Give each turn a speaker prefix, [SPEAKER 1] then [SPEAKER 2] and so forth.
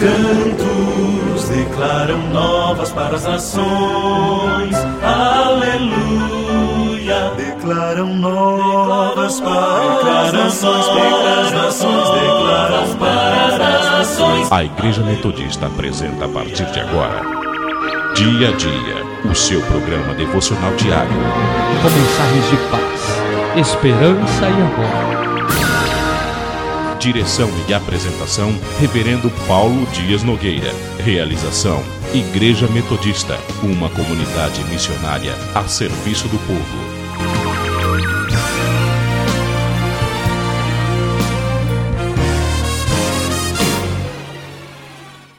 [SPEAKER 1] cantos declaram novas para as nações. Aleluia! Declaram novas para as nações, para as nações, declaram para as nações.
[SPEAKER 2] A Igreja Metodista apresenta a partir de agora. Dia a dia, o seu programa devocional diário.
[SPEAKER 3] Com mensagens de paz, esperança e amor.
[SPEAKER 2] Direção e apresentação: Reverendo Paulo Dias Nogueira. Realização: Igreja Metodista, uma comunidade missionária a serviço do povo.